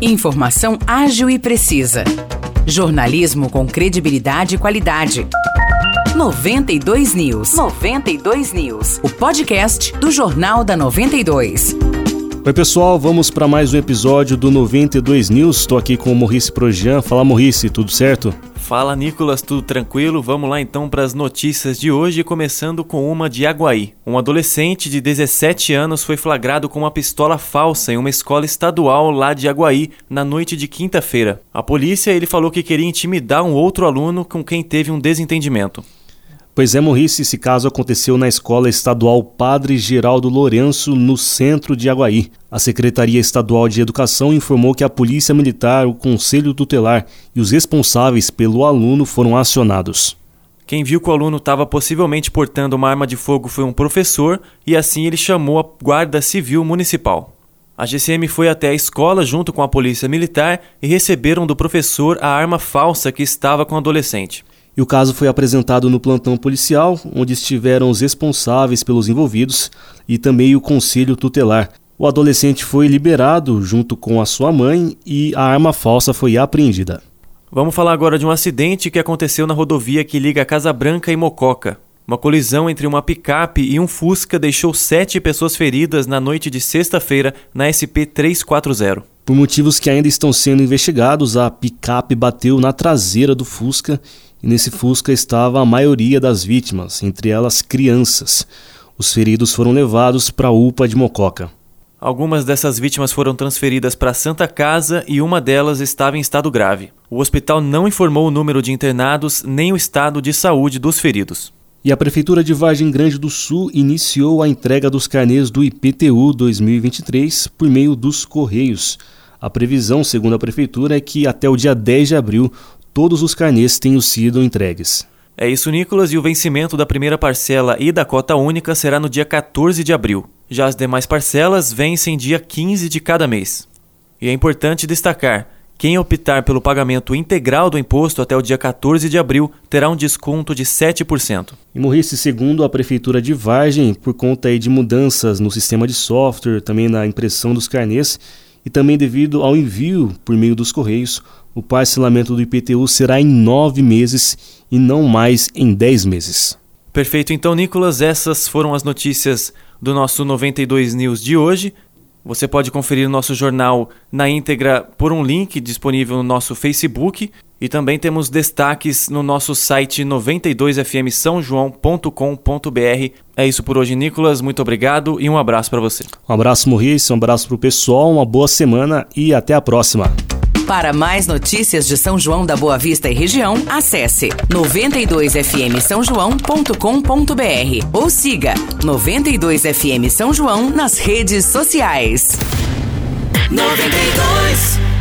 Informação ágil e precisa. Jornalismo com credibilidade e qualidade. 92 News. 92 News. O podcast do Jornal da 92. Oi, pessoal, vamos para mais um episódio do 92 News. Estou aqui com o Maurice Projan. Fala, Maurice, tudo certo? Fala Nicolas, tudo tranquilo? Vamos lá então para as notícias de hoje, começando com uma de Aguaí. Um adolescente de 17 anos foi flagrado com uma pistola falsa em uma escola estadual lá de Aguaí na noite de quinta-feira. A polícia ele falou que queria intimidar um outro aluno com quem teve um desentendimento. Pois é, Maurice, esse caso aconteceu na Escola Estadual Padre Geraldo Lourenço, no centro de Aguaí. A Secretaria Estadual de Educação informou que a Polícia Militar, o Conselho Tutelar e os responsáveis pelo aluno foram acionados. Quem viu que o aluno estava possivelmente portando uma arma de fogo foi um professor e assim ele chamou a Guarda Civil Municipal. A GCM foi até a escola junto com a Polícia Militar e receberam do professor a arma falsa que estava com o adolescente. E o caso foi apresentado no plantão policial, onde estiveram os responsáveis pelos envolvidos e também o conselho tutelar. O adolescente foi liberado junto com a sua mãe e a arma falsa foi apreendida. Vamos falar agora de um acidente que aconteceu na rodovia que liga Casa Branca e Mococa. Uma colisão entre uma picape e um Fusca deixou sete pessoas feridas na noite de sexta-feira na SP 340. Por motivos que ainda estão sendo investigados, a picape bateu na traseira do Fusca e nesse Fusca estava a maioria das vítimas, entre elas crianças. Os feridos foram levados para a UPA de Mococa. Algumas dessas vítimas foram transferidas para a Santa Casa e uma delas estava em estado grave. O hospital não informou o número de internados nem o estado de saúde dos feridos. E a Prefeitura de Vargem Grande do Sul iniciou a entrega dos carnês do IPTU 2023 por meio dos Correios. A previsão, segundo a Prefeitura, é que até o dia 10 de abril todos os carnês tenham sido entregues. É isso, Nicolas, e o vencimento da primeira parcela e da cota única será no dia 14 de abril. Já as demais parcelas vencem dia 15 de cada mês. E é importante destacar: quem optar pelo pagamento integral do imposto até o dia 14 de abril terá um desconto de 7%. E morresse segundo a Prefeitura de Vargem, por conta de mudanças no sistema de software, também na impressão dos carnês e também devido ao envio por meio dos Correios, o parcelamento do IPTU será em nove meses e não mais em dez meses. Perfeito, então, Nicolas, essas foram as notícias do nosso 92 News de hoje. Você pode conferir o nosso jornal na íntegra por um link disponível no nosso Facebook e também temos destaques no nosso site 92fmsãojoão.com.br. É isso por hoje, Nicolas. Muito obrigado e um abraço para você. Um abraço, Maurício, um abraço para o pessoal, uma boa semana e até a próxima. Para mais notícias de São João da Boa Vista e região, acesse 92fmsãojoão.com.br ou siga 92FM São João nas redes sociais. 92